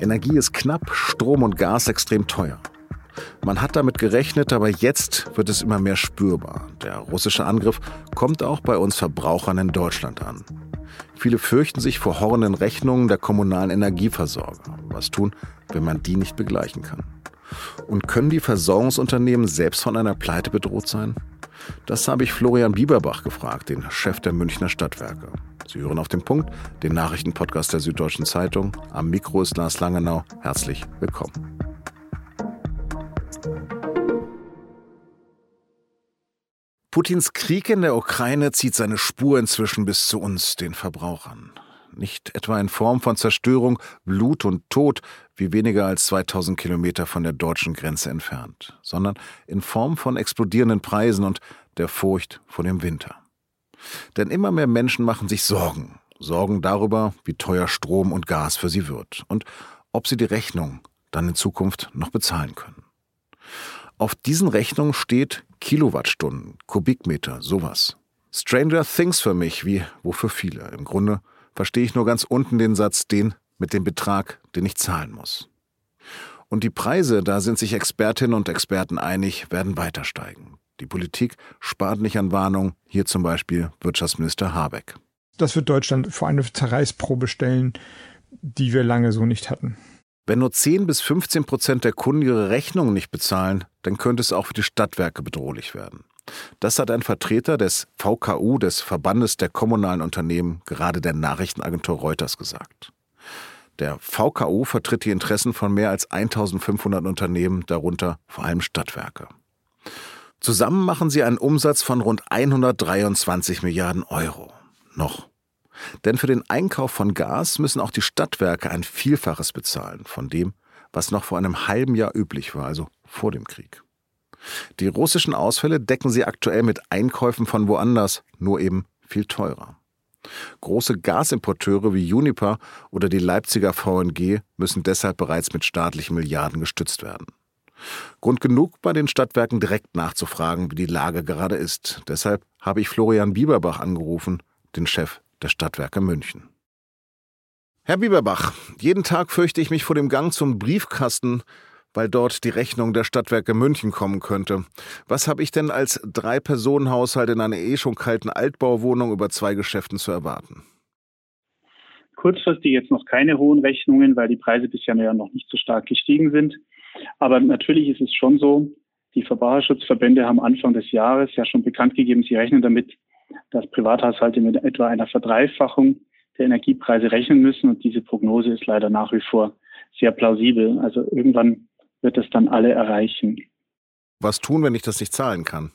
Energie ist knapp, Strom und Gas extrem teuer. Man hat damit gerechnet, aber jetzt wird es immer mehr spürbar. Der russische Angriff kommt auch bei uns Verbrauchern in Deutschland an. Viele fürchten sich vor horrenden Rechnungen der kommunalen Energieversorger. Was tun, wenn man die nicht begleichen kann? Und können die Versorgungsunternehmen selbst von einer Pleite bedroht sein? Das habe ich Florian Bieberbach gefragt, den Chef der Münchner Stadtwerke. Sie hören auf den Punkt, den Nachrichtenpodcast der Süddeutschen Zeitung. Am Mikro ist Lars Langenau. Herzlich willkommen. Putins Krieg in der Ukraine zieht seine Spur inzwischen bis zu uns, den Verbrauchern. Nicht etwa in Form von Zerstörung, Blut und Tod, wie weniger als 2000 Kilometer von der deutschen Grenze entfernt, sondern in Form von explodierenden Preisen und der Furcht vor dem Winter. Denn immer mehr Menschen machen sich Sorgen. Sorgen darüber, wie teuer Strom und Gas für sie wird und ob sie die Rechnung dann in Zukunft noch bezahlen können. Auf diesen Rechnungen steht Kilowattstunden, Kubikmeter, sowas. Stranger Things für mich, wie wofür viele. Im Grunde verstehe ich nur ganz unten den Satz, den mit dem Betrag, den ich zahlen muss. Und die Preise, da sind sich Expertinnen und Experten einig, werden weiter steigen. Die Politik spart nicht an Warnung, hier zum Beispiel Wirtschaftsminister Habeck. Das wird Deutschland vor eine Zerreißprobe stellen, die wir lange so nicht hatten. Wenn nur 10 bis 15 Prozent der Kunden ihre Rechnungen nicht bezahlen, dann könnte es auch für die Stadtwerke bedrohlich werden. Das hat ein Vertreter des VKU, des Verbandes der kommunalen Unternehmen, gerade der Nachrichtenagentur Reuters gesagt. Der VKU vertritt die Interessen von mehr als 1500 Unternehmen, darunter vor allem Stadtwerke. Zusammen machen sie einen Umsatz von rund 123 Milliarden Euro. Noch. Denn für den Einkauf von Gas müssen auch die Stadtwerke ein Vielfaches bezahlen von dem, was noch vor einem halben Jahr üblich war, also vor dem Krieg. Die russischen Ausfälle decken sie aktuell mit Einkäufen von woanders, nur eben viel teurer. Große Gasimporteure wie Uniper oder die Leipziger VNG müssen deshalb bereits mit staatlichen Milliarden gestützt werden. Grund genug, bei den Stadtwerken direkt nachzufragen, wie die Lage gerade ist. Deshalb habe ich Florian Bieberbach angerufen, den Chef der Stadtwerke München. Herr Bieberbach, jeden Tag fürchte ich mich vor dem Gang zum Briefkasten, weil dort die Rechnung der Stadtwerke München kommen könnte. Was habe ich denn als Drei-Personen-Haushalt in einer eh schon kalten Altbauwohnung über zwei Geschäften zu erwarten? Kurzfristig jetzt noch keine hohen Rechnungen, weil die Preise bisher ja noch nicht so stark gestiegen sind. Aber natürlich ist es schon so, die Verbraucherschutzverbände haben Anfang des Jahres ja schon bekannt gegeben, sie rechnen damit, dass Privathaushalte mit etwa einer Verdreifachung der Energiepreise rechnen müssen. Und diese Prognose ist leider nach wie vor sehr plausibel. Also irgendwann wird es dann alle erreichen. Was tun, wenn ich das nicht zahlen kann?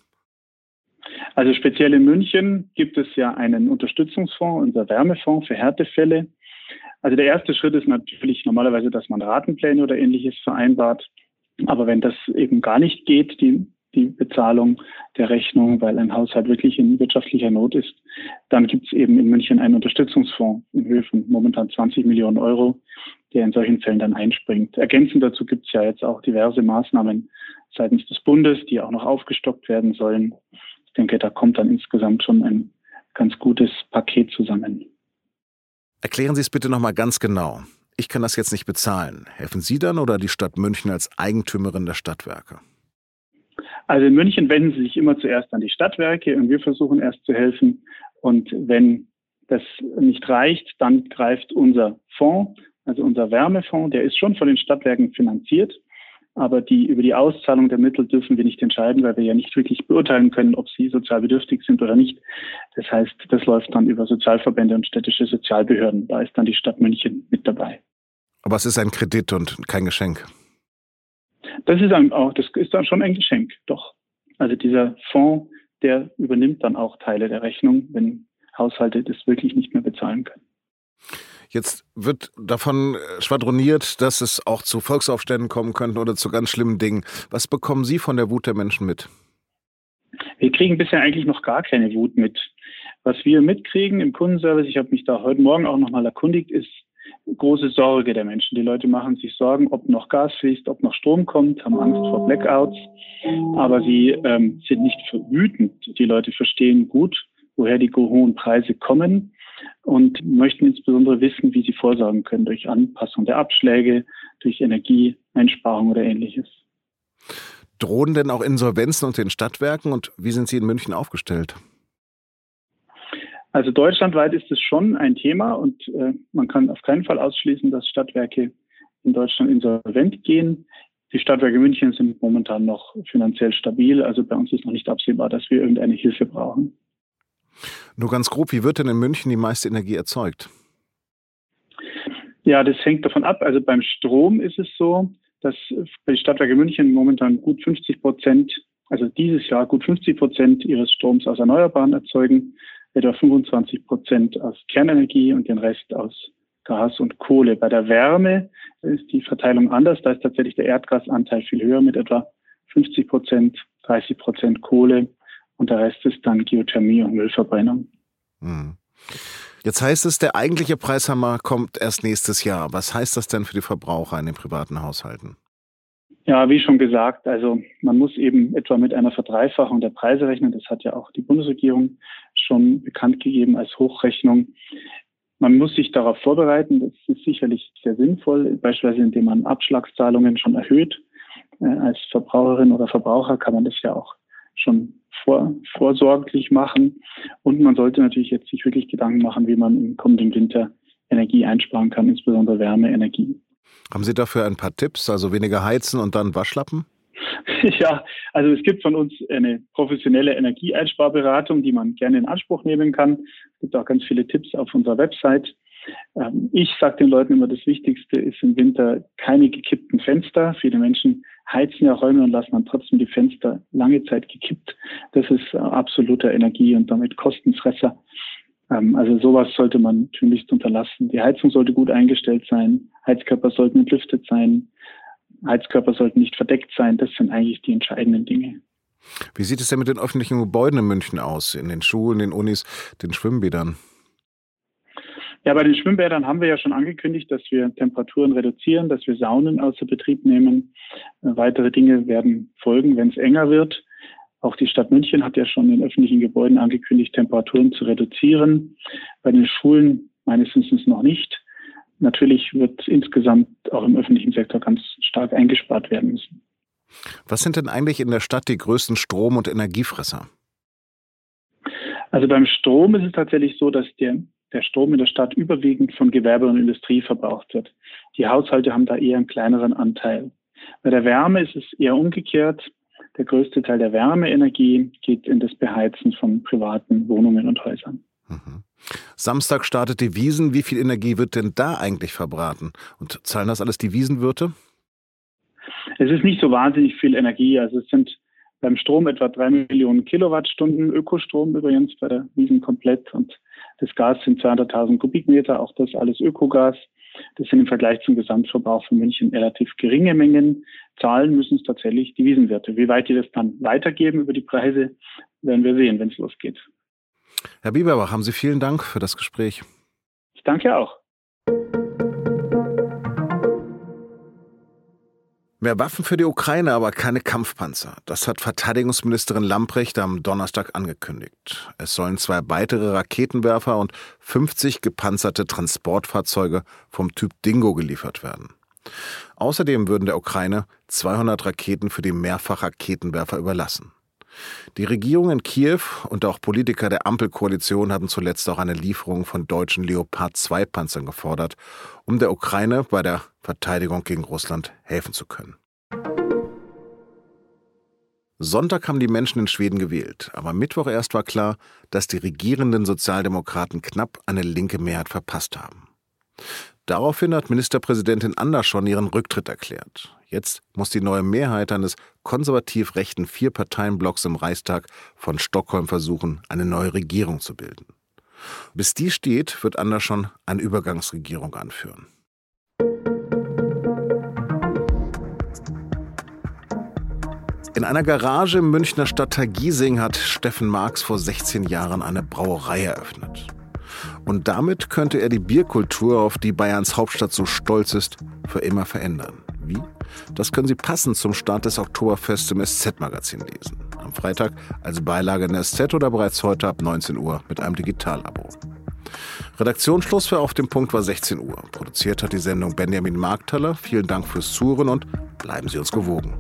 Also speziell in München gibt es ja einen Unterstützungsfonds, unser Wärmefonds für Härtefälle. Also der erste Schritt ist natürlich normalerweise, dass man Ratenpläne oder ähnliches vereinbart. Aber wenn das eben gar nicht geht, die die Bezahlung der Rechnung, weil ein Haushalt wirklich in wirtschaftlicher Not ist. Dann gibt es eben in München einen Unterstützungsfonds in Höhe von momentan 20 Millionen Euro, der in solchen Fällen dann einspringt. Ergänzend dazu gibt es ja jetzt auch diverse Maßnahmen seitens des Bundes, die auch noch aufgestockt werden sollen. Ich denke, da kommt dann insgesamt schon ein ganz gutes Paket zusammen. Erklären Sie es bitte nochmal ganz genau. Ich kann das jetzt nicht bezahlen. Helfen Sie dann oder die Stadt München als Eigentümerin der Stadtwerke? Also in München wenden sie sich immer zuerst an die Stadtwerke und wir versuchen erst zu helfen. Und wenn das nicht reicht, dann greift unser Fonds, also unser Wärmefonds, der ist schon von den Stadtwerken finanziert. Aber die, über die Auszahlung der Mittel dürfen wir nicht entscheiden, weil wir ja nicht wirklich beurteilen können, ob sie sozial bedürftig sind oder nicht. Das heißt, das läuft dann über Sozialverbände und städtische Sozialbehörden. Da ist dann die Stadt München mit dabei. Aber es ist ein Kredit und kein Geschenk. Das ist dann auch, das ist dann schon ein Geschenk, doch. Also dieser Fonds, der übernimmt dann auch Teile der Rechnung, wenn Haushalte das wirklich nicht mehr bezahlen können. Jetzt wird davon schwadroniert, dass es auch zu Volksaufständen kommen könnte oder zu ganz schlimmen Dingen. Was bekommen Sie von der Wut der Menschen mit? Wir kriegen bisher eigentlich noch gar keine Wut mit. Was wir mitkriegen im Kundenservice, ich habe mich da heute Morgen auch nochmal erkundigt, ist große Sorge der Menschen. Die Leute machen sich Sorgen, ob noch Gas fließt, ob noch Strom kommt, haben Angst vor Blackouts. Aber sie ähm, sind nicht wütend. Die Leute verstehen gut, woher die hohen Preise kommen. und möchten insbesondere wissen, wie sie vorsorgen können durch Anpassung der Abschläge, durch Energieeinsparung oder ähnliches. Drohen denn auch Insolvenzen unter den Stadtwerken und wie sind Sie in München aufgestellt? Also deutschlandweit ist es schon ein Thema und äh, man kann auf keinen Fall ausschließen, dass Stadtwerke in Deutschland insolvent gehen. Die Stadtwerke München sind momentan noch finanziell stabil, also bei uns ist noch nicht absehbar, dass wir irgendeine Hilfe brauchen. Nur ganz grob, wie wird denn in München die meiste Energie erzeugt? Ja, das hängt davon ab. Also beim Strom ist es so, dass bei Stadtwerke München momentan gut 50 Prozent, also dieses Jahr gut 50 Prozent ihres Stroms aus Erneuerbaren erzeugen, etwa 25 Prozent aus Kernenergie und den Rest aus Gas und Kohle. Bei der Wärme ist die Verteilung anders. Da ist tatsächlich der Erdgasanteil viel höher mit etwa 50 Prozent, 30 Prozent Kohle und der Rest ist dann Geothermie und Müllverbrennung. Hm. Jetzt heißt es, der eigentliche Preishammer kommt erst nächstes Jahr. Was heißt das denn für die Verbraucher in den privaten Haushalten? Ja, wie schon gesagt, also man muss eben etwa mit einer Verdreifachung der Preise rechnen. Das hat ja auch die Bundesregierung schon bekannt gegeben als Hochrechnung. Man muss sich darauf vorbereiten. Das ist sicherlich sehr sinnvoll, beispielsweise indem man Abschlagszahlungen schon erhöht. Äh, als Verbraucherin oder Verbraucher kann man das ja auch schon vor, vorsorglich machen. Und man sollte natürlich jetzt sich wirklich Gedanken machen, wie man im kommenden Winter Energie einsparen kann, insbesondere Wärmeenergie. Haben Sie dafür ein paar Tipps, also weniger heizen und dann Waschlappen? Ja, also es gibt von uns eine professionelle Energieeinsparberatung, die man gerne in Anspruch nehmen kann. Es gibt auch ganz viele Tipps auf unserer Website. Ähm, ich sage den Leuten immer, das Wichtigste ist im Winter keine gekippten Fenster. Viele Menschen heizen ja Räume und lassen dann trotzdem die Fenster lange Zeit gekippt. Das ist äh, absoluter Energie und damit Kostenfresser. Ähm, also sowas sollte man tunlichst unterlassen. Die Heizung sollte gut eingestellt sein. Heizkörper sollten entlüftet sein. Heizkörper sollten nicht verdeckt sein. Das sind eigentlich die entscheidenden Dinge. Wie sieht es denn mit den öffentlichen Gebäuden in München aus? In den Schulen, den Unis, den Schwimmbädern? Ja, bei den Schwimmbädern haben wir ja schon angekündigt, dass wir Temperaturen reduzieren, dass wir Saunen außer Betrieb nehmen. Äh, weitere Dinge werden folgen, wenn es enger wird. Auch die Stadt München hat ja schon in öffentlichen Gebäuden angekündigt, Temperaturen zu reduzieren. Bei den Schulen meines Wissens noch nicht. Natürlich wird insgesamt auch im öffentlichen Sektor ganz stark eingespart werden müssen. Was sind denn eigentlich in der Stadt die größten Strom- und Energiefresser? Also beim Strom ist es tatsächlich so, dass der der Strom in der Stadt überwiegend von Gewerbe und Industrie verbraucht wird. Die Haushalte haben da eher einen kleineren Anteil. Bei der Wärme ist es eher umgekehrt. Der größte Teil der Wärmeenergie geht in das Beheizen von privaten Wohnungen und Häusern. Mhm. Samstag startet die Wiesen. Wie viel Energie wird denn da eigentlich verbraten? Und zahlen das alles die Wiesenwirte? Es ist nicht so wahnsinnig viel Energie. Also es sind beim Strom etwa drei Millionen Kilowattstunden Ökostrom übrigens bei der Wiesen komplett und das Gas sind 200.000 Kubikmeter, auch das alles Ökogas. Das sind im Vergleich zum Gesamtverbrauch von München relativ geringe Mengen. Zahlen müssen es tatsächlich die Wiesenwirte. Wie weit die das dann weitergeben über die Preise, werden wir sehen, wenn es losgeht. Herr Bieberbach, haben Sie vielen Dank für das Gespräch. Ich danke auch. Mehr Waffen für die Ukraine, aber keine Kampfpanzer. Das hat Verteidigungsministerin Lamprecht am Donnerstag angekündigt. Es sollen zwei weitere Raketenwerfer und 50 gepanzerte Transportfahrzeuge vom Typ Dingo geliefert werden. Außerdem würden der Ukraine 200 Raketen für die Mehrfachraketenwerfer überlassen. Die Regierung in Kiew und auch Politiker der Ampelkoalition hatten zuletzt auch eine Lieferung von deutschen Leopard 2 Panzern gefordert, um der Ukraine bei der Verteidigung gegen Russland helfen zu können. Sonntag haben die Menschen in Schweden gewählt, aber Mittwoch erst war klar, dass die regierenden Sozialdemokraten knapp eine linke Mehrheit verpasst haben. Daraufhin hat Ministerpräsidentin Andersson ihren Rücktritt erklärt. Jetzt muss die neue Mehrheit eines konservativ rechten Vier-Parteien-Blocks im Reichstag von Stockholm versuchen, eine neue Regierung zu bilden. Bis die steht, wird Andersson eine Übergangsregierung anführen. In einer Garage im Münchner Stadtteil Giesing hat Steffen Marx vor 16 Jahren eine Brauerei eröffnet. Und damit könnte er die Bierkultur, auf die Bayerns Hauptstadt so stolz ist, für immer verändern. Wie? Das können Sie passend zum Start des Oktoberfests im SZ-Magazin lesen. Am Freitag als Beilage in der SZ oder bereits heute ab 19 Uhr mit einem Digitalabo. Redaktionsschluss für Auf dem Punkt war 16 Uhr. Produziert hat die Sendung Benjamin Markthaler. Vielen Dank fürs Zuhören und bleiben Sie uns gewogen.